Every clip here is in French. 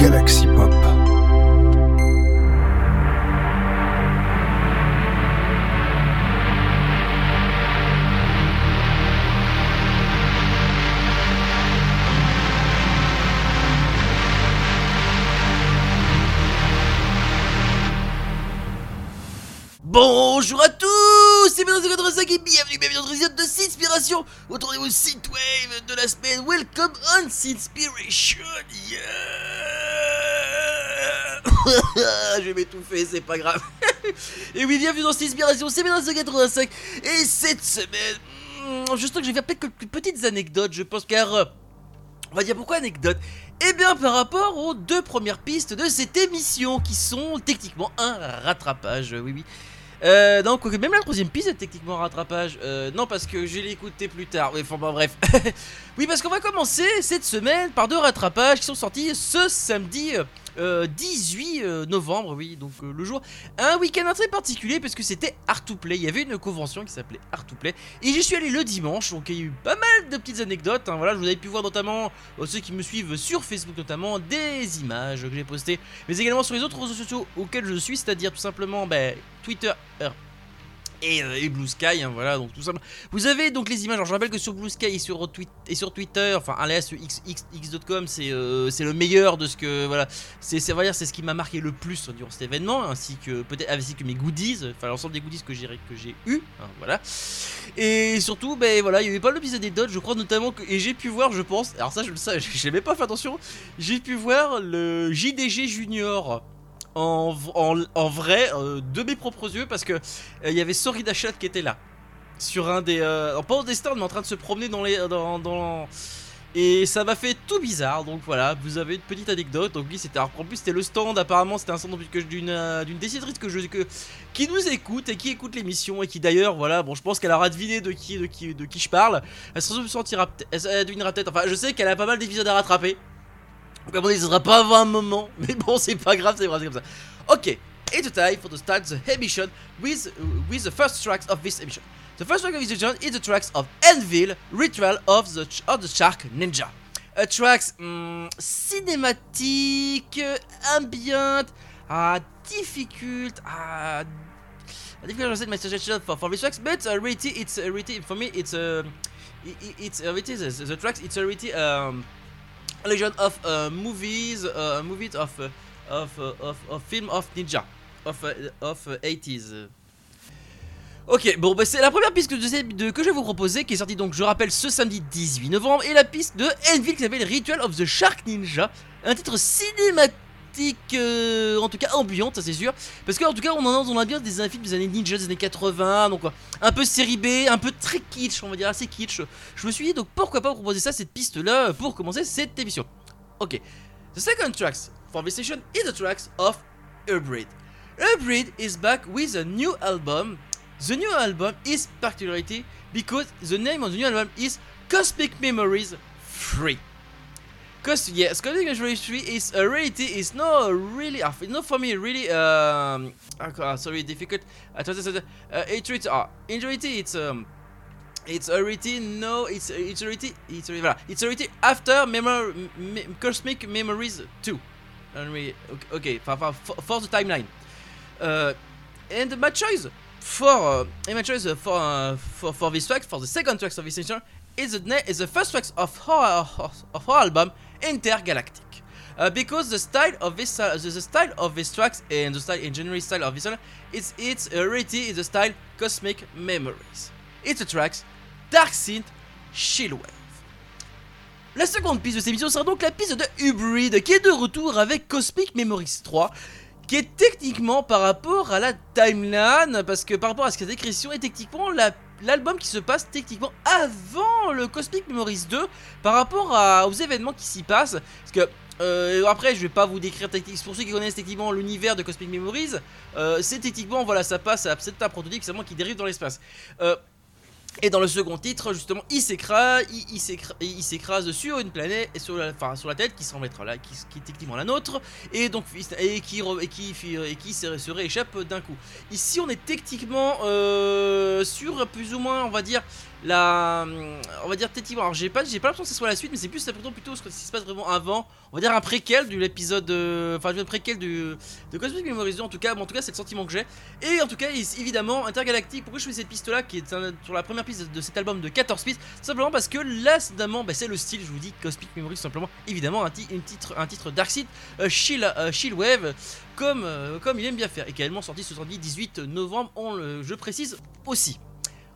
Galaxy Pop. Bonjour à tous, c'est Benoît85 et bienvenue, bienvenue dans notre épisode de Sinspiration autour de synthwave de la semaine. Welcome on Sinspiration, yeah Je vais m'étouffer, c'est pas grave. et oui, bienvenue dans Sinspiration, c'est Benoît85 et cette semaine, hmm, juste que je vais faire quelques petites anecdotes, je pense, car... euh, on va dire pourquoi anecdote Eh bien par rapport aux deux premières pistes de cette émission qui sont techniquement un rattrapage, oui oui. Euh, non, quoique même la troisième piste est techniquement un rattrapage. Euh, non, parce que je l'ai écouté plus tard. Oui, enfin bref. oui, parce qu'on va commencer cette semaine par deux rattrapages qui sont sortis ce samedi euh, 18 euh, novembre. Oui, donc euh, le jour. Un week-end très particulier parce que c'était Art to Play. Il y avait une convention qui s'appelait Art to Play. Et j'y suis allé le dimanche. Donc il y a eu pas mal de petites anecdotes. hein. voilà, je vous avez pu voir notamment, euh, ceux qui me suivent sur Facebook notamment, des images que j'ai postées. Mais également sur les autres réseaux sociaux auxquels je suis, c'est-à-dire tout simplement ben, Twitter. Et, euh, et Blue Sky, hein, voilà, donc tout simplement. Vous avez donc les images, alors je rappelle que sur Blue Sky et sur, et sur Twitter, enfin alias x, x, x.com, c'est euh, le meilleur de ce que, voilà, c'est ce qui m'a marqué le plus durant cet événement, ainsi que peut-être ainsi que mes goodies, enfin l'ensemble des goodies que j'ai eu, hein, voilà. Et surtout, ben voilà, il y avait pas mal de petites anecdotes, je crois notamment que, et j'ai pu voir, je pense, alors ça je le sais, pas fait attention, j'ai pu voir le JDG Junior en, vrai euh, de mes propres yeux parce que euh, il y avait Sorry Dachat qui était là. Sur un des euh, pas au des stands mais en train de se promener dans les dans, et ça m'a fait tout bizarre. Donc voilà vous avez une petite anecdote. Donc oui c'était en plus c'était le stand. Apparemment c'était un stand d'une euh, d'une décidratrice que je que qui nous écoute et qui écoute l'émission et qui d'ailleurs voilà bon je pense qu'elle aura deviné de qui de qui de qui je parle. Elle se sentira elle, elle devinera peut-être enfin je sais qu'elle a pas mal d'épisodes à rattraper à mon avis, ce sera pas avant un moment, mais bon, c'est pas grave, c'est comme ça. Ok, it's time for to start the emission with, with the first tracks of this emission. The first track of this emission is the tracks of Anvil, Ritual of the, of the Shark Ninja. A tracks hmm, cinématique, ambient, ah, difficult, ah, difficult to my suggestion for, for these tracks, but uh, really, it's uh, really, for me, it's uh, it, it- it's uh, really, the, the tracks, it's already um, legend of uh, movies, uh, movies of, uh, of, uh, of, of film of ninja, of, of uh, 80s. Ok, bon, bah, c'est la première piste que je vais vous proposer, qui est sortie donc, je rappelle, ce samedi 18 novembre, et la piste de Enville qui s'appelle Ritual of the Shark Ninja, un titre cinématique, euh, en tout cas ambiante, ça c'est sûr, parce qu'en tout cas, on en a, on a bien des films des années ninja, des années 80, donc quoi, un peu série B, un peu très kitsch, on va dire assez kitsch. Je me suis dit donc pourquoi pas proposer ça, cette piste-là, pour commencer cette émission. Ok. The second tracks for this session is the tracks of Hybrid. Hybrid is back with a new album. The new album is particularity because the name of the new album is Cosmic Memories 3. Cause yes, Cosmic Memories 3 is a reality is not really uh, not for me really um uh, sorry difficult. Uh, uh, it, it, uh, in reality it's um it's already no it's it's already it's already, it's already after memor me, cosmic memories 2 And we- okay, okay for, for, for the timeline uh, and my choice for uh, my choice for uh, for for this track for the second track of this session is the is the first track of her of her album Intergalactic uh, because the style of this uh, the, style of these tracks and the style in general style of this one it's it's already is the style Cosmic Memories it's the tracks Dark Synth Chillwave. La seconde piste de cette émission sera donc la piste de Hybrid qui est de retour avec Cosmic Memories 3 qui est techniquement par rapport à la timeline parce que par rapport à ce cette écrition est techniquement la- l'album qui se passe techniquement avant le Cosmic Memories 2 par rapport aux événements qui s'y passent. Parce que euh, après je vais pas vous décrire techniquement pour ceux qui connaissent techniquement l'univers de Cosmic Memories euh, c'est techniquement voilà ça passe à c'est un prototype qui dérive dans l'espace. Euh, et dans le second titre, justement, il s'écrase, il, il s'écra- il s'écrase sur une planète, et sur la, enfin, sur la tête qui semble être là, qui, est techniquement la nôtre, et donc et qui et qui, et qui se, se rééchappe d'un coup. Ici, on est techniquement euh, sur plus ou moins, on va dire, la, on va dire peut-être, alors j'ai pas, j'ai pas l'impression que ce soit la suite, mais c'est plus plutôt plutôt ce qui se passe vraiment avant. On va dire un préquel de l'épisode, euh, enfin un préquel du, de Cosmic Memories. En tout cas, en tout cas, c'est le sentiment que j'ai. Et en tout cas, évidemment, Intergalactique. Pourquoi je fais cette piste-là, qui est sur la première piste de cet album de 14 pistes, simplement parce que là, évidemment, bah, c'est le style. Je vous dis, Cosmic Memories, simplement. Évidemment, un, titre, un titre Darkseid, uh, Shield, uh, Wave, comme, euh, comme il aime bien faire. Également sorti ce 18 novembre, on le, je précise aussi.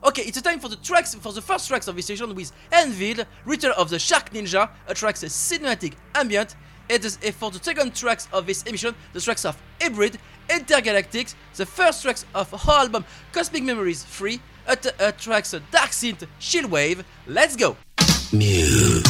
Okay, it's time for the tracks for the first tracks of this session with Envid, Return of the Shark Ninja, a tracks a cinematic ambient, and eh, for the second tracks of this emission, the tracks of Hybrid, Intergalactics, the first tracks of our album Cosmic Memories 3, a, a tracks Dark Synth Wave. Let's go! Mew.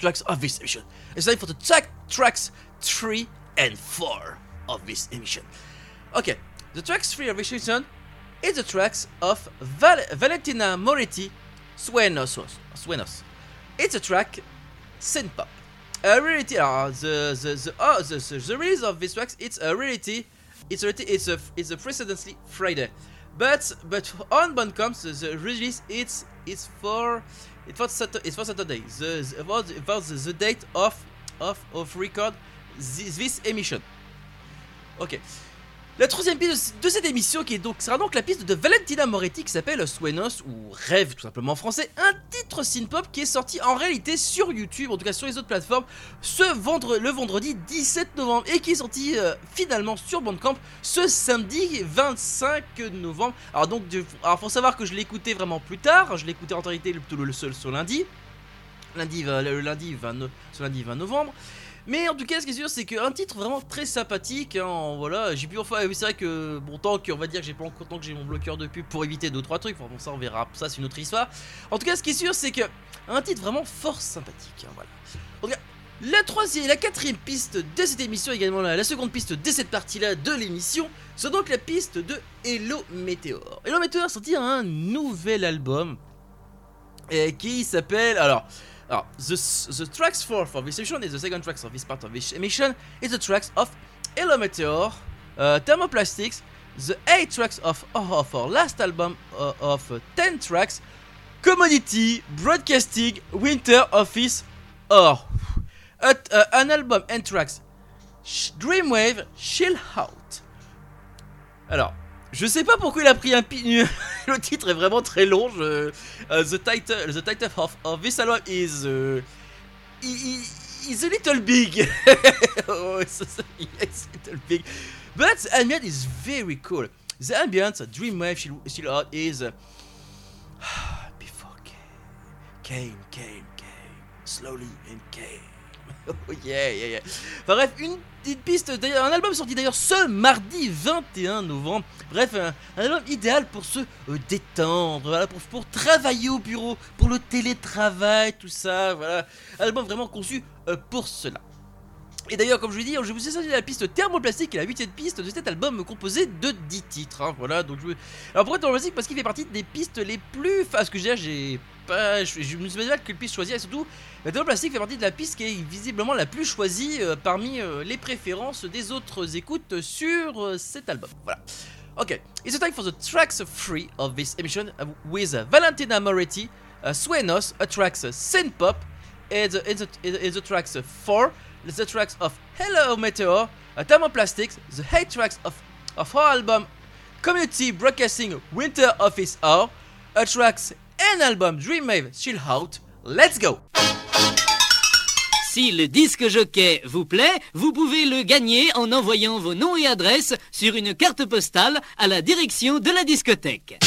Tracks of this emission. It's time for the track tracks 3 and 4 of this emission. Okay, the tracks 3 of this emission is the tracks of Val- Valentina Moretti, Suenos. Suenos. It's a track synth pop. A reality, uh, the the the, oh, the the the release of this tracks, it's a reality, it's a it's a it's a precedently Friday, but but on Bandcamp the, the release it's it's for it was it's for Saturday. The, the about, about the, date of of of record this, this emission. Ok. La troisième piste de cette émission qui est donc sera donc la piste de Valentina Moretti qui s'appelle Suenos ou Rêve tout simplement en français, un titre synth-pop qui est sorti en réalité sur YouTube, en tout cas sur les autres plateformes, ce le vendredi 17 novembre et qui est sorti euh, finalement sur Bandcamp ce samedi 25 novembre. Alors donc, faut savoir que je l'ai écouté vraiment plus tard, je l'ai écouté en réalité le, seul sur lundi, lundi, le lundi 20, ce lundi 20 novembre. Mais en tout cas, ce qui est sûr, c'est qu'un titre vraiment très sympathique. Hein, voilà, j'ai pu enfin. C'est vrai que bon, tant qu'on va dire que j'ai pas encore tant que j'ai mon bloqueur de pub pour éviter 2 trois trucs. Bon, ça, on verra. Ça, c'est une autre histoire. En tout cas, ce qui est sûr, c'est que un titre vraiment fort sympathique. Hein, voilà. La troisième, la quatrième piste de cette émission, également la, seconde piste de cette partie-là de l'émission, c'est donc la piste de Hello Meteor. Hello Meteor a sorti un nouvel album et qui s'appelle alors. Alors, the, the tracks for, for this emission is the second tracks of this part of this emission is the tracks of Hello Meteor, uh, Thermoplastics, the 8 tracks of, of our last album uh, of uh, 10 tracks, Commodity, Broadcasting, Winter Office, or uh, an album and tracks, Dreamwave, Chill Out. Alors, je sais pas pourquoi il a pris un pi... le titre est vraiment très long. Je... Uh, the title, the title of, this album is uh, is a little big. oh, it's, a little big, but the ambient is very cool. The ambient, Dreamwave, still, still out is uh, before came, came, came, came, slowly and came. oh yeah, yeah, yeah. Enfin bref, une petite piste, un album sorti d'ailleurs ce mardi 21 novembre. Bref, un, album idéal pour se euh, détendre, pour, travailler au bureau, pour le télétravail, tout ça, voilà. Un album vraiment conçu euh, pour cela. Et d'ailleurs, comme je vous dis, je vous ai sorti la piste Thermoplastique, la huitième piste de cet album composé de 10 titres. Hein, voilà, donc je... Alors pourquoi Thermoplastique Parce qu'il fait partie des pistes les plus... Enfin, ce que j'ai Je, je me suis pas quelle piste choisir, et surtout, la fait partie de la piste qui est visiblement la plus choisie euh, parmi euh, les préférences des autres écoutes sur euh, cet album. Voilà. Okay, it's time for the tracks free of this emission uh, with uh, Valentina Moretti, uh, Suenos, a tracks uh, synth pop, and the, and the, and the tracks 4, the tracks of Hello Meteor, uh, Thermoplastics, the 8 tracks of, of our album Community Broadcasting Winter Office Hour, a tracks and album Dreamwave Chill Out. Let's go! Si le disque jockey vous plaît, vous pouvez le gagner en envoyant vos noms et adresses sur une carte postale à la direction de la discothèque.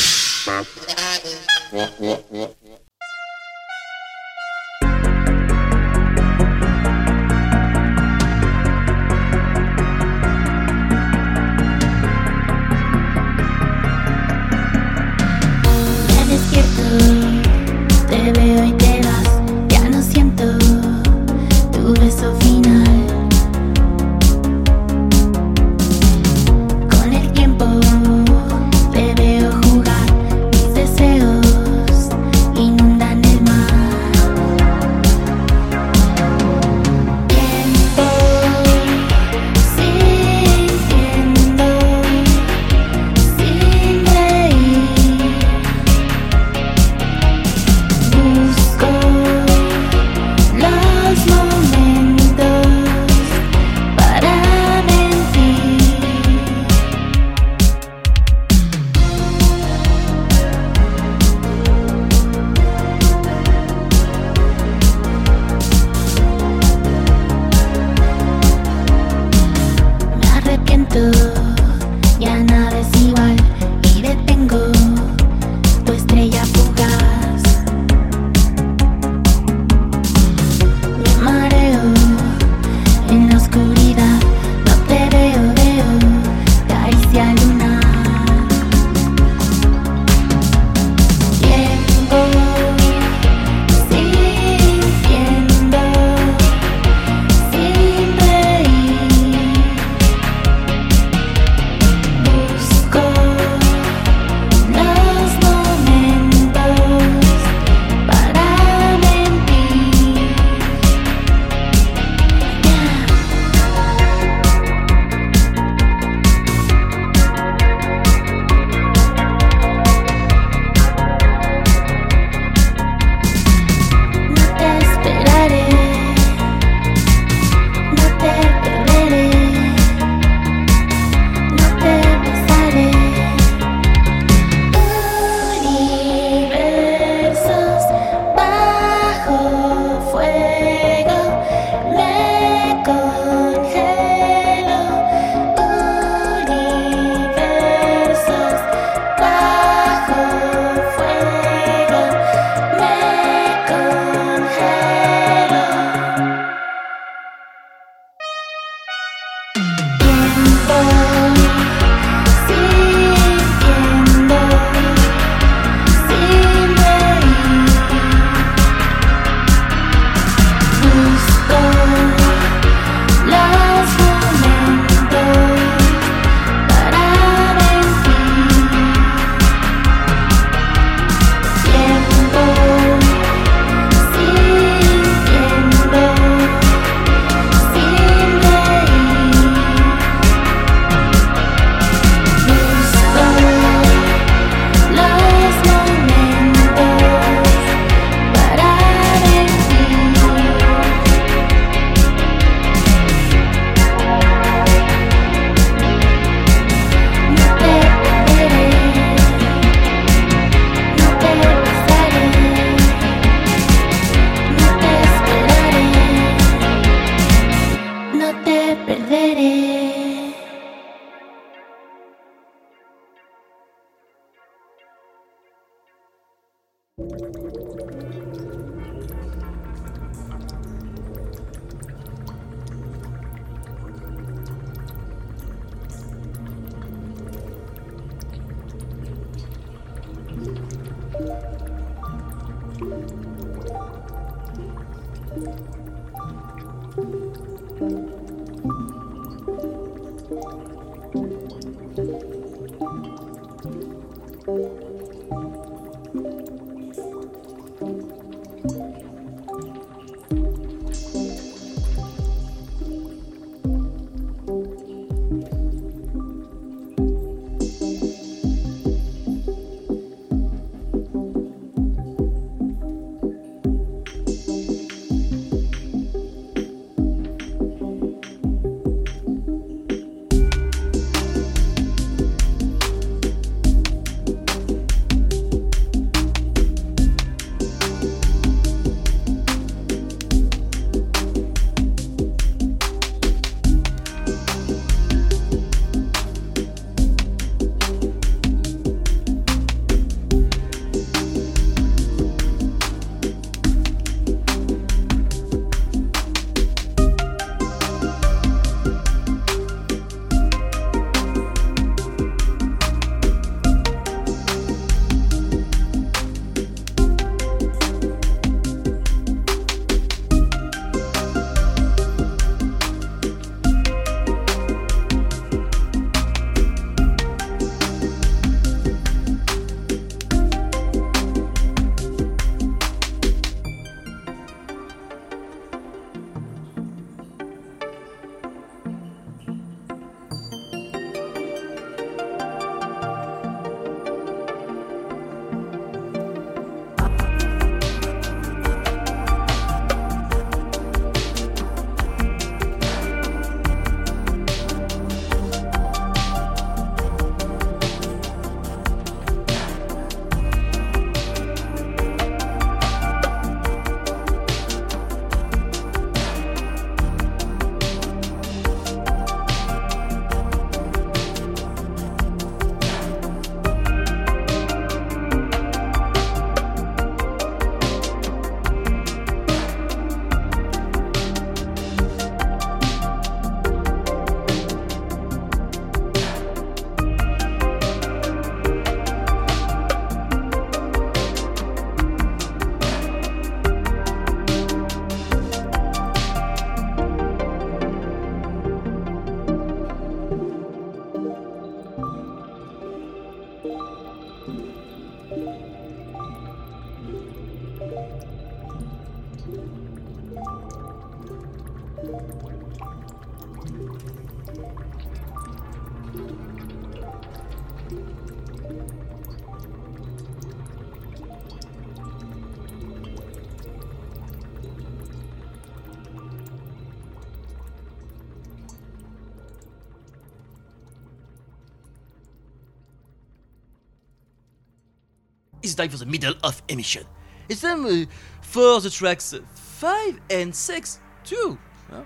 Time for the middle of emission. It's time uh, for the tracks 5 and 6 too. Hein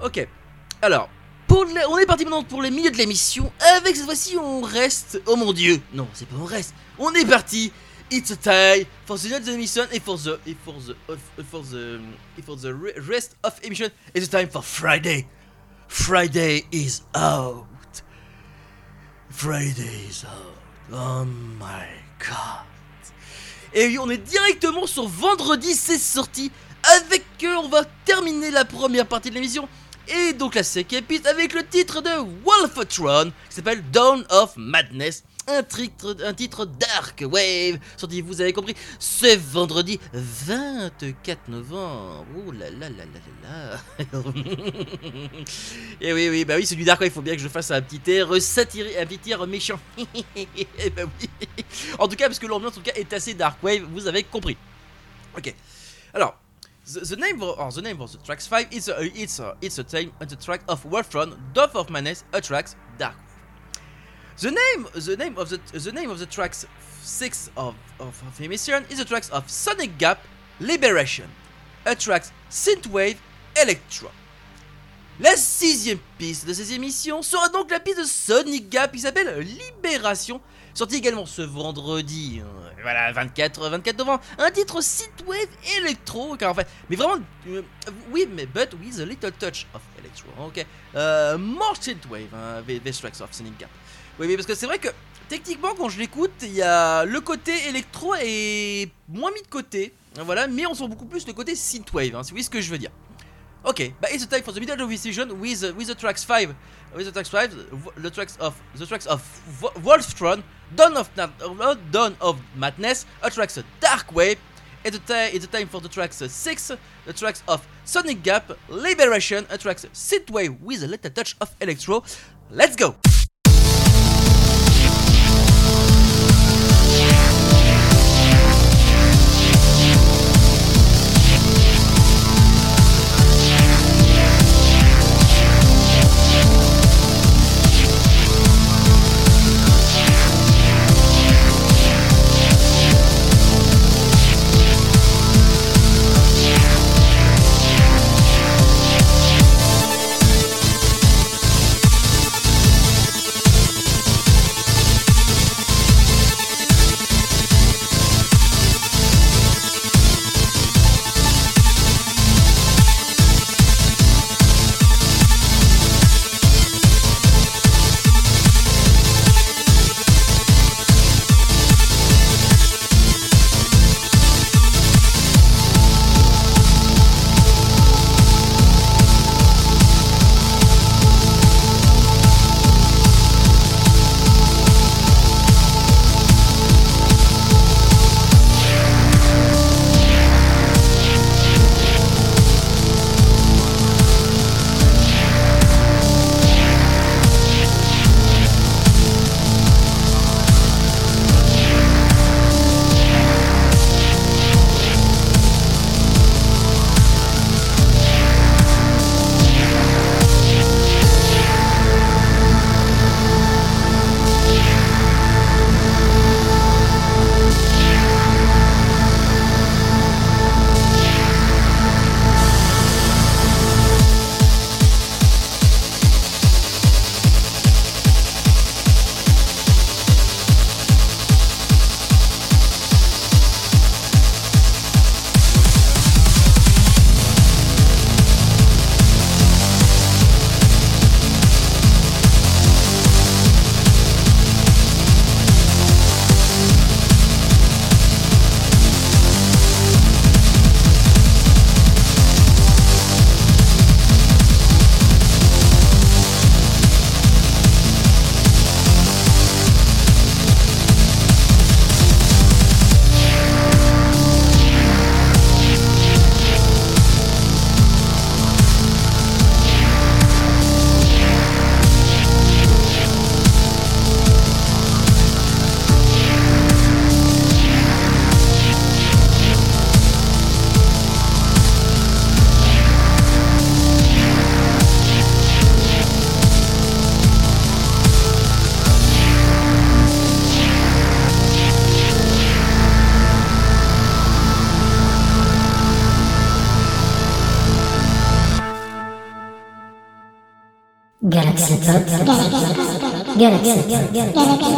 ok. Alors, on est parti maintenant pour les milieux de l'émission. Avec cette fois-ci, on reste. Oh mon dieu! Non, c'est pas on reste. On est parti. It's a time for the next emission and for the and for the uh, for the and for the re- rest of emission. It's time for Friday. Friday is out. Friday is out. Oh my god. Et on est directement sur vendredi, c'est sorti. Avec eux, on va terminer la première partie de l'émission. Et donc la cinquième piste avec le titre de Wolfotron qui s'appelle Dawn of Madness. Un titre, un titre Dark Wave, sorti, vous avez compris, ce vendredi 24 novembre. Oh là là là là là là. Et oui, oui, bah oui, c'est du Dark Wave, il faut bien que je fasse un petit air satirique, un petit air méchant. Eh oui. En tout cas, parce que l'ambiance en tout cas est assez Dark Wave, vous avez compris. Ok. Alors, the, name of, the name of the tracks 5 is a, it's a, it's a time the track of Wolfron, Dove of Madness, a tracks Dark. The name the name of the the name of the tracks 6 of of, of emission is the tracks of Sonic Gap, Liberation, a tracks Synthwave, Electro. La sixième piste de ces émissions sera donc la piste de Sonic Gap qui s'appelle Libération, sorti également ce vendredi, euh, voilà, 24, 24 novembre, un titre synthwave électro, car en fait, mais vraiment, euh, oui, mais but with a little touch of electro, ok, euh, more synthwave, hein, with these tracks of Sonic Gap. Oui, oui, parce que c'est vrai que techniquement, quand je l'écoute, il y a le côté électro est moins mis de côté, Voilà, mais on sent beaucoup plus le côté synthwave, hein, si vous voyez ce que je veux dire. Ok, bah it's the time for the middle of decision with with the tracks 5, with the tracks 5, the tracks of the tracks of Wo- Wolfstron, Dawn of uh, Dawn of Madness, a tracks Dark Wave, and the it's the time for the tracks 6, the tracks of Sonic Gap, Liberation, a tracks Synthwave with a little touch of electro. Let's go! Galaxy Pop. Galaxy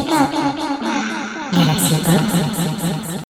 Pop. Galaxy Pop.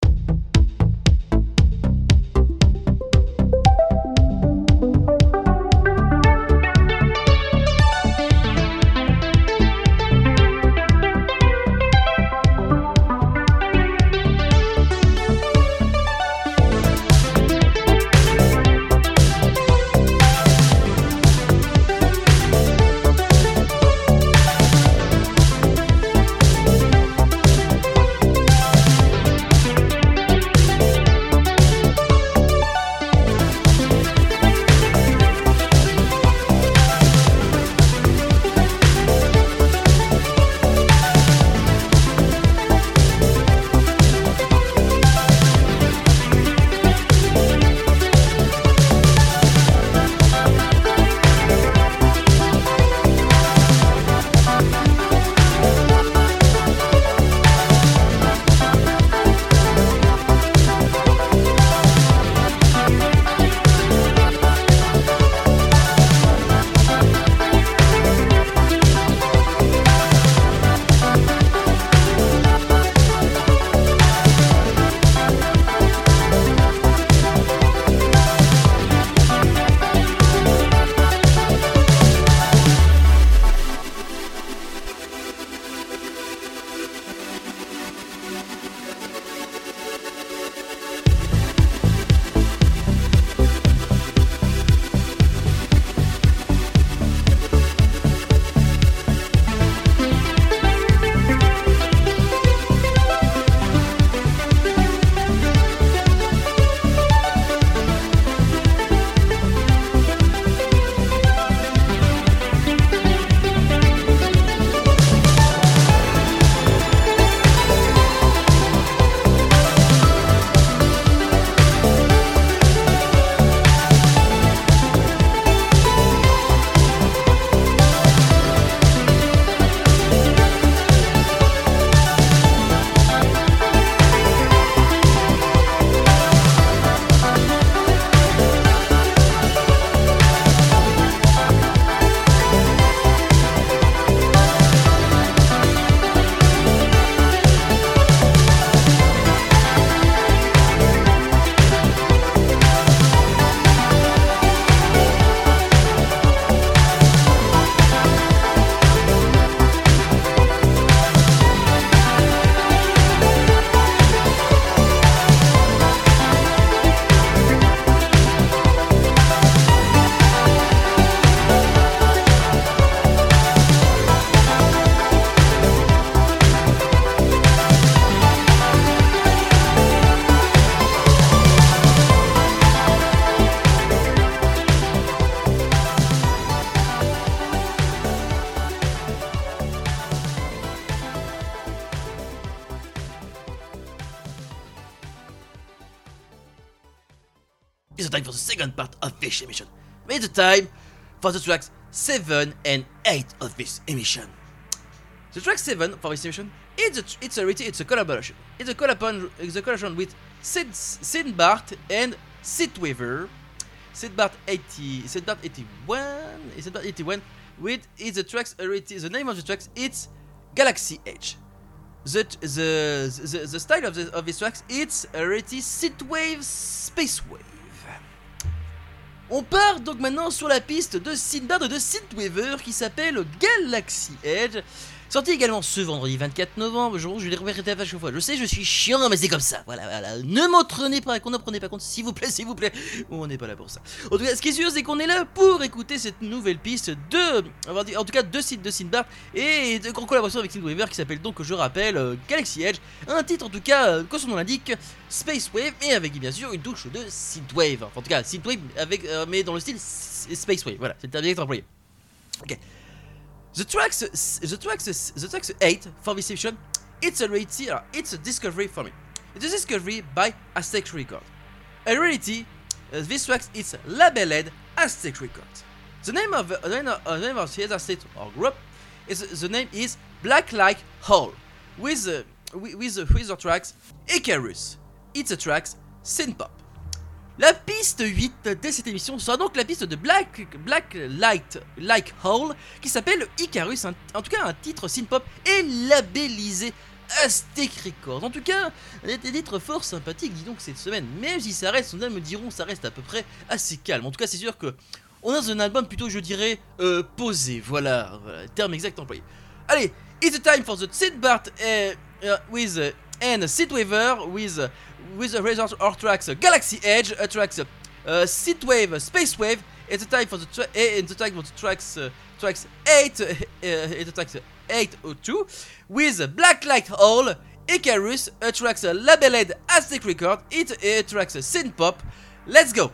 Time for the second part of this emission. It's the time for the tracks 7 and 8 of this emission. The track 7 for this emission, it's a, it's a, it's a collaboration. It's a collaboration, it's a collaboration with Sid, Sid Bart and Sid Weaver. Sid Bart 80, Sid Bart 81, Sid Bart 81, with it's the tracks, uh, already, the name of the tracks, it's Galaxy Edge. The, the, the, the style of, the, of these tracks, it's already Synthwave Space Wave. On part donc maintenant sur la piste de Synthbird de Synthwaver qui s'appelle Galaxy Edge. Sorti également ce vendredi 24 novembre, je, je vais les répéter à chaque fois. Je sais, je suis chiant, mais c'est comme ça. Voilà, voilà. Ne m'en prenez pas, qu'on n'en prenez pas compte, s'il vous plaît, s'il vous plaît. On n'est pas là pour ça. En tout cas, ce qui est sûr, c'est qu'on est là pour écouter cette nouvelle piste de, en tout cas, deux sites de Synthbart et de grande collaboration avec Synthwaver qui s'appelle donc, je rappelle, euh, Galaxy Edge. Un titre en tout cas, euh, comme son nom l'indique, Space Wave et avec bien sûr une touche de Synthwave. Enfin, en tout cas, Synthwave avec, euh, mais dans le style Space Wave. Voilà, c'est le terme exact employé. Ok. The tracks, the tracks, the tracks 8 for this session, it's a reality, it's a discovery for me. It's a discovery by Aztec Records. A reality, uh, this tracks is labeled Aztec Records. The name of uh, the name of, uh, the name of the state or group is the name is Black Like Hole with uh, with with the, with the tracks Icarus. It's a tracks synth-pop. La piste 8 de cette émission sera donc la piste de Black, Light Like Hole qui s'appelle Icarus, en tout cas un titre synth-pop et labellisé Aztec Records. En tout cas, un titre fort sympathique, dis donc, cette semaine. Même si ça reste, certains me diront, ça reste à peu près assez calme. En tout cas, c'est sûr que on a un album plutôt, je dirais, euh, posé. Voilà, terme exact employé. Allez, it's the time for the Sid Bart uh, uh, with uh, and Sid Waver with with the result of tracks Galaxy Edge, uh, tracks uh, uh, Sid Wave, uh, Space Wave. It's the for the tra- eh, it's the for the tracks uh, tracks eight. Uh, uh, it's the tracks uh, eight or two with Black Light Hole. Icarus, uh, tracks labeled Aztec Record, it uh, tracks synth pop. Let's go!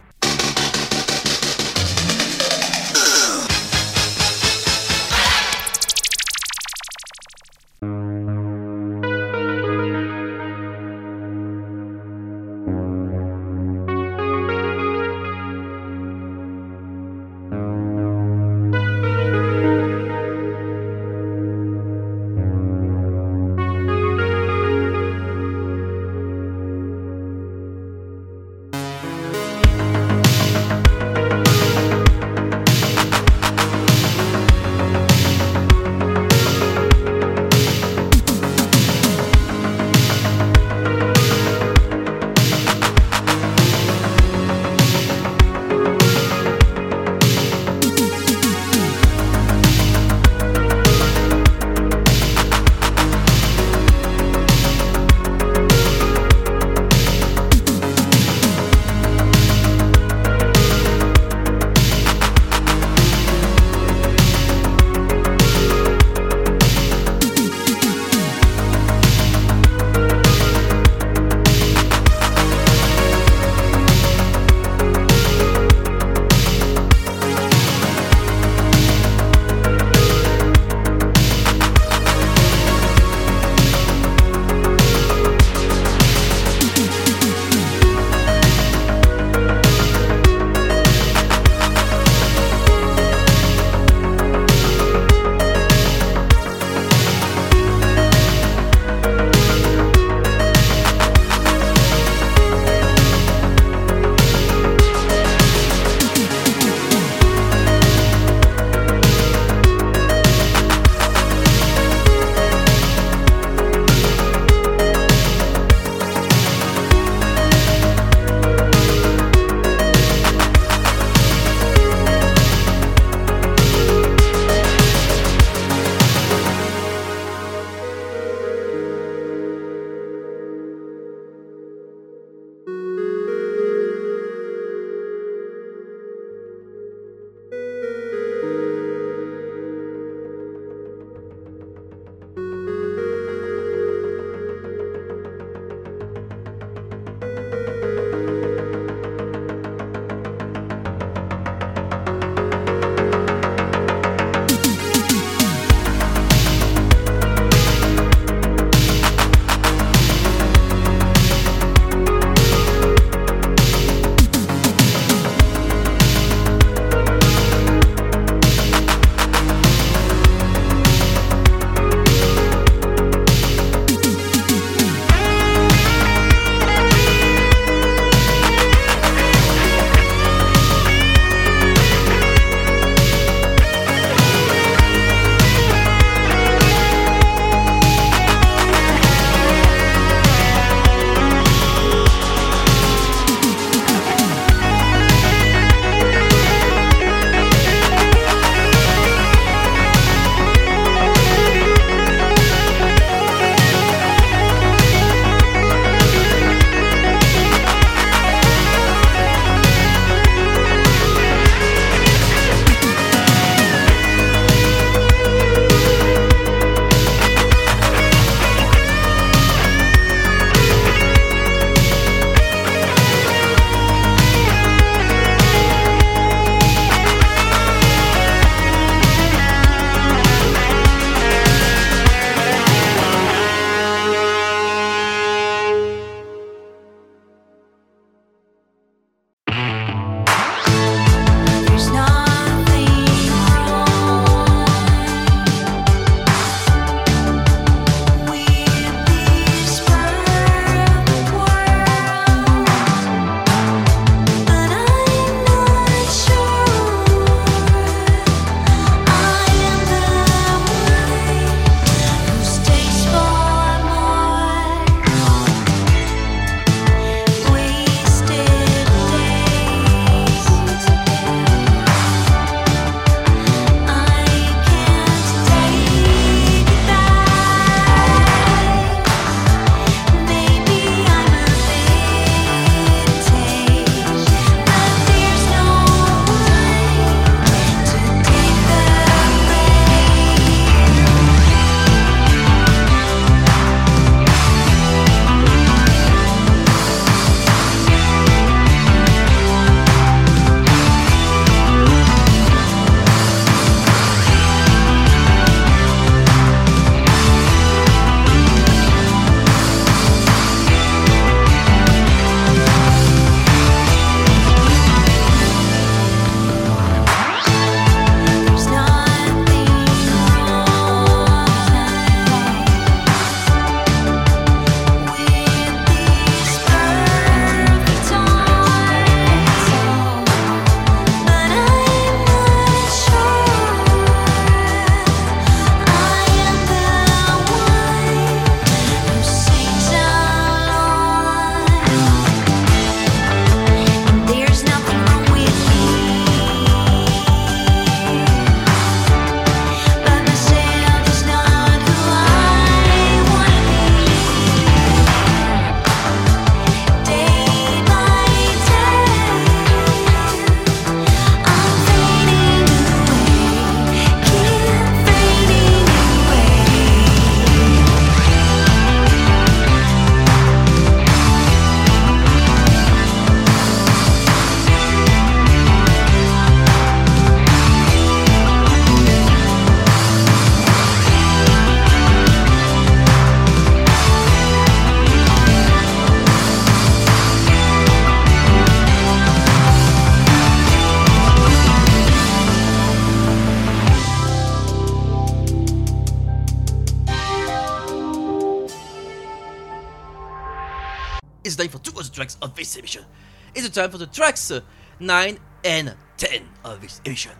Time for the tracks uh, 9 and 10 of this edition.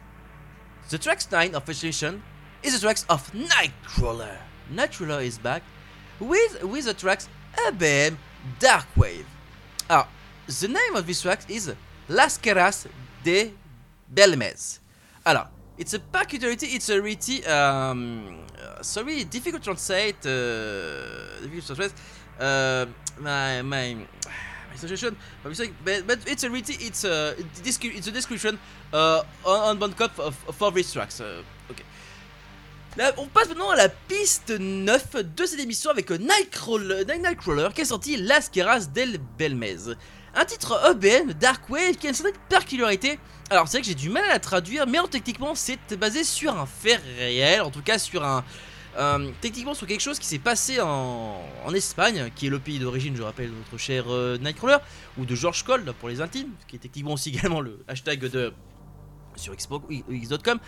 The tracks 9 of this edition is the tracks of Nightcrawler. Nightcrawler is back with, with the tracks ABM Darkwave. Ah, the name of this track is Las Caras de Belmez. Alors, it's a peculiarity, it's a really, um, uh, sorry, difficult to translate, uh, difficult to translate, uh, my, my suggestion, my mistake, but, description uh, on, of, for. Uh, on passe maintenant à la piste 9 de cette émission avec Nightcrawler, qui a sorti Las Caras del Belmez. Un titre EBM Dark Wave qui a une certaine particularité. Alors c'est vrai que j'ai du mal à la traduire, mais alors, techniquement c'est basé sur un fait réel, en tout cas sur un... euh, techniquement sur quelque chose qui s'est passé en, Espagne, qui est le pays d'origine, je rappelle, de notre cher euh, Nightcrawler, ou de George Cole pour les intimes, qui est techniquement aussi également le hashtag de sur Xbox ou X.com.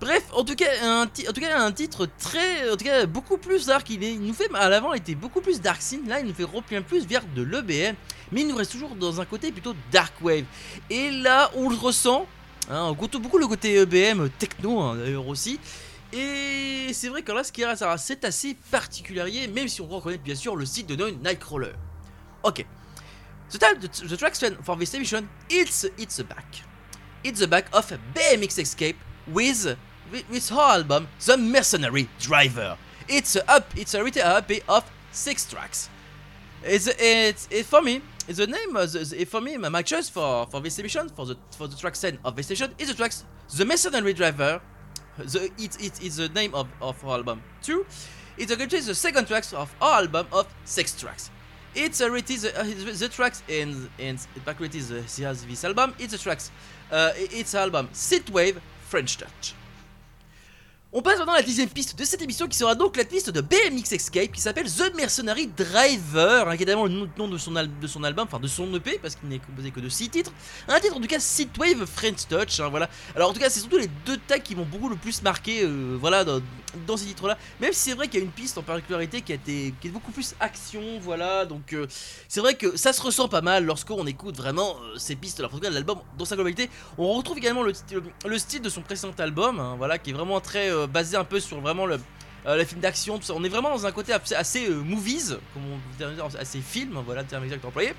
Bref, en tout cas, un, en tout cas, un titre très, en tout cas, beaucoup plus dark. Il, nous fait, à l'avant, il était beaucoup plus dark scene. Là, il nous fait replir plus vers de l'EBM, mais il nous reste toujours dans un côté plutôt dark wave. Et là, on le ressent. Hein, on beaucoup le côté EBM techno hein, d'ailleurs aussi. Et c'est vrai que là, ce qui est, c'est assez particulier, même si on reconnaît bien sûr le site de Nightcrawler. Ok. The, the, the track spent for this emission, it's it's back. It's the back of BMX Escape with with, her album The Mercenary Driver. It's a up it's a retail EP of six tracks. It's it's it, for me. The name of the, the- for me my, choice for for this emission for the for the track 10 of this edition is the tracks The Mercenary Driver. The it, it is the name of of her album two. Actually the second tracks of our album of six tracks. It is uh, the, the tracks in in back it is has this album. It's the tracks. Uh, it's album Synthwave French Touch. On passe maintenant à la dixième piste de cette émission qui sera donc la piste de BMX Escape qui s'appelle The Mercenary Driver, hein, qui est évidemment le nom- de son, album, enfin de son EP parce qu'il n'est composé que de 6 titres. Un titre en tout cas Synthwave French Touch, hein, voilà. Alors en tout cas c'est surtout les deux tags qui m'ont beaucoup le plus marqué euh, voilà, dans, dans ces titres là. Même si c'est vrai qu'il y a une piste en particularité qui, a été, qui est beaucoup plus action, voilà. Donc euh, c'est vrai que ça se ressent pas mal lorsqu'on écoute vraiment euh, ces pistes là. En tout l'album dans sa globalité. On retrouve également le, style- le style de son précédent album, hein, voilà, qui est vraiment très euh, basé un peu sur vraiment le, les films d'action. On est vraiment dans un côté assez, movies, comme on dire, assez film, voilà le terme exact employé.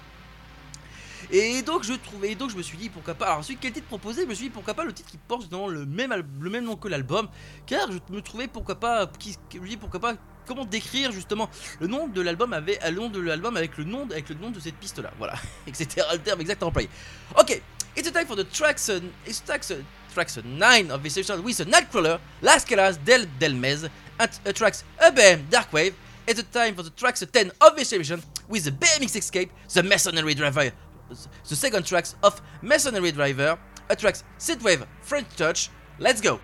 Et donc je trouvais, donc je me suis dit pourquoi pas. Alors ensuite quel titre proposer? Je me suis dit pourquoi pas le titre qui porte justement le même, le même nom que l'album, car je me trouvais pourquoi pas, qui, je me dis pourquoi pas comment décrire justement le nom de l'album avec le nom de l'album avec le nom avec le nom de cette piste là, voilà, etc. Le terme exact employé. Ok, it's time for the tracks, uh, it's tracks, uh, tracks 9 of this episode with the Nightcrawler, Las Calas del Delmez, and uh, tracks ABM Darkwave. It's a time for the tracks 10 of this edition with the BMX Escape, the Mercenary Driver, the second tracks of Mercenary Driver, a tracks Synthwave French Touch. Let's go!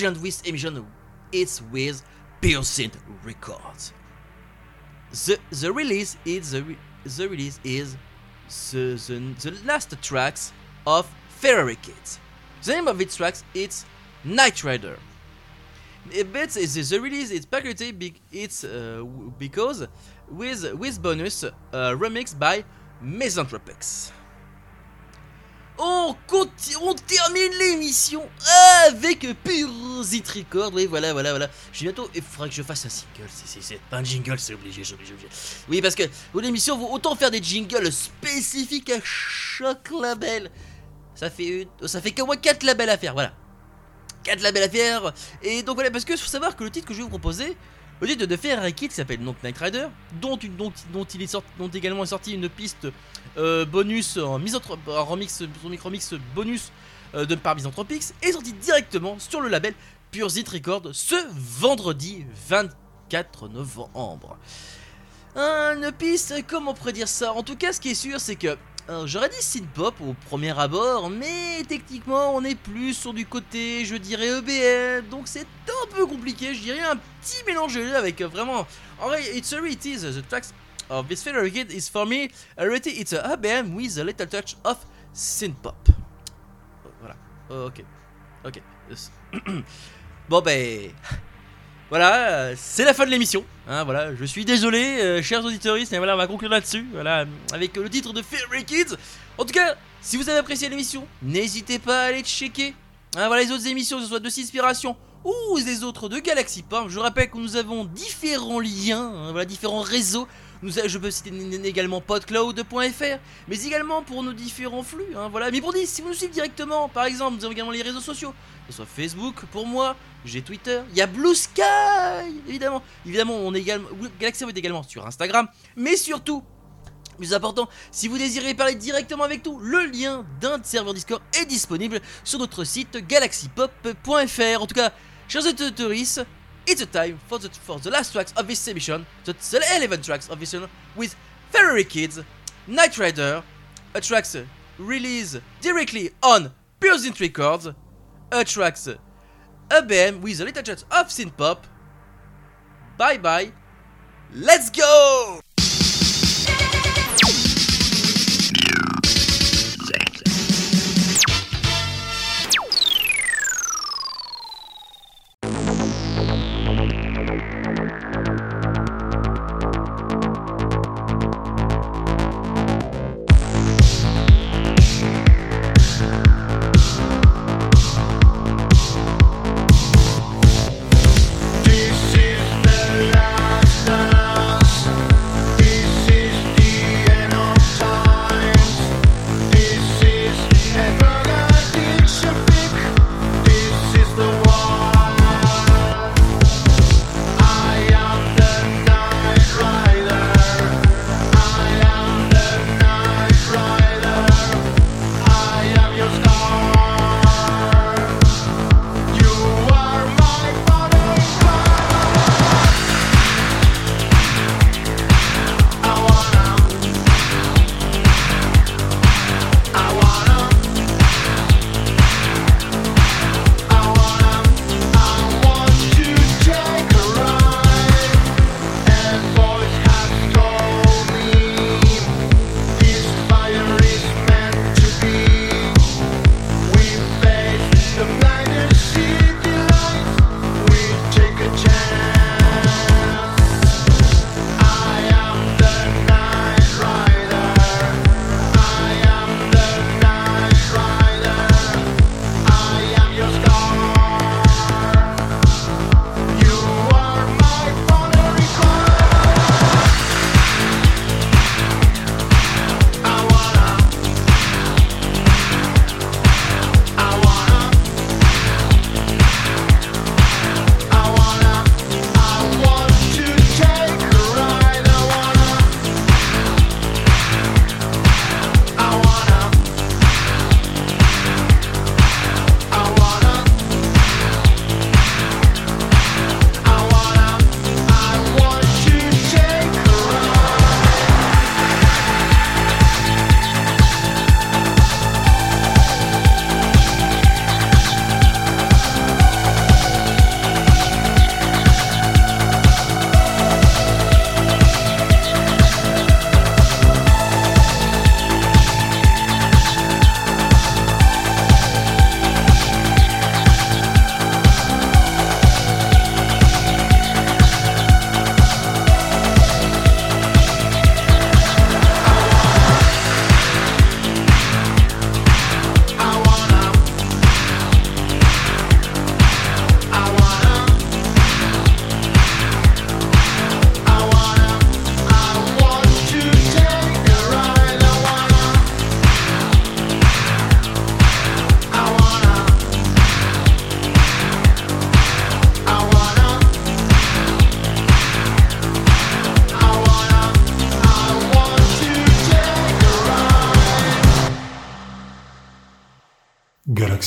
This emission is with Pure Records. The the release is the, the release is the, the, the last tracks of Ferrari Kids. The name of its tracks is Night Rider. Eh, But the, the release is particularly big. It's uh, because with with bonus uh, remix by Misanthropics. On, termine l'émission avec Pure Zit Record. Oui, voilà, voilà, voilà. Je suis bientôt. Il faudrait que je fasse un single. C'est, c'est, c'est pas un jingle, c'est obligé, c'est obligé, obligé. Oui, parce que pour l'émission, autant faire des jingles spécifiques à chaque label. Ça fait, ça fait qu'au moins 4 labels à faire, voilà. 4 labels à faire. Et donc voilà, parce que faut savoir que le titre que je vais vous proposer, le titre de Ferrari Kid qui s'appelle donc Night Rider, dont, une- dont, dont il est sorti, dont également une piste euh, bonus en, remix, en mix bonus euh, de par Misanthropics, est sorti directement sur le label Pure Zit Record ce vendredi 24 novembre. Une piste, comment on pourrait dire ça? En tout cas, ce qui est sûr, c'est que j'aurais dit synth-pop au premier abord, mais techniquement on est plus sur du côté, je dirais EBM, donc c'est un peu compliqué, je dirais un petit mélange avec euh, vraiment... En vrai, it's a it is, the tracks of this favorite kid is for me, already it's a EBM with a little touch of synth-pop. Voilà, ok, ok. bon ben... Voilà, euh, c'est la fin de l'émission. Hein, voilà, je suis désolé, euh, chers auditeurs, voilà, on va conclure là-dessus. Voilà, avec euh, le titre de Fairy Kids. En tout cas, si vous avez apprécié l'émission, n'hésitez pas à aller checker. Hein, voilà les autres émissions, que ce soit de Inspiration ou les autres de Galaxy Pop. Je rappelle que nous avons différents liens, hein, différents réseaux. Je peux citer également podcloud.fr, mais également pour nos différents flux. hein, voilà. Mais pour dire, si vous nous suivez directement, par exemple, nous avons également les réseaux sociaux, que ce soit Facebook pour moi, j'ai Twitter, il y a Blue Sky, évidemment. Évidemment, on est également, Galaxy sur Instagram, mais surtout, plus important, si vous désirez parler directement avec nous, le lien d'un serveur Discord est disponible sur notre site galaxypop.fr. En tout cas, chers auditeurs, it's a time for the, for the last tracks of this emission, the, the 11 tracks of this emission with Ferrari Kids, Night Rider, a tracks released directly on Pure Records, a tracks ABM with a little touch of synth pop. Bye bye. Let's go!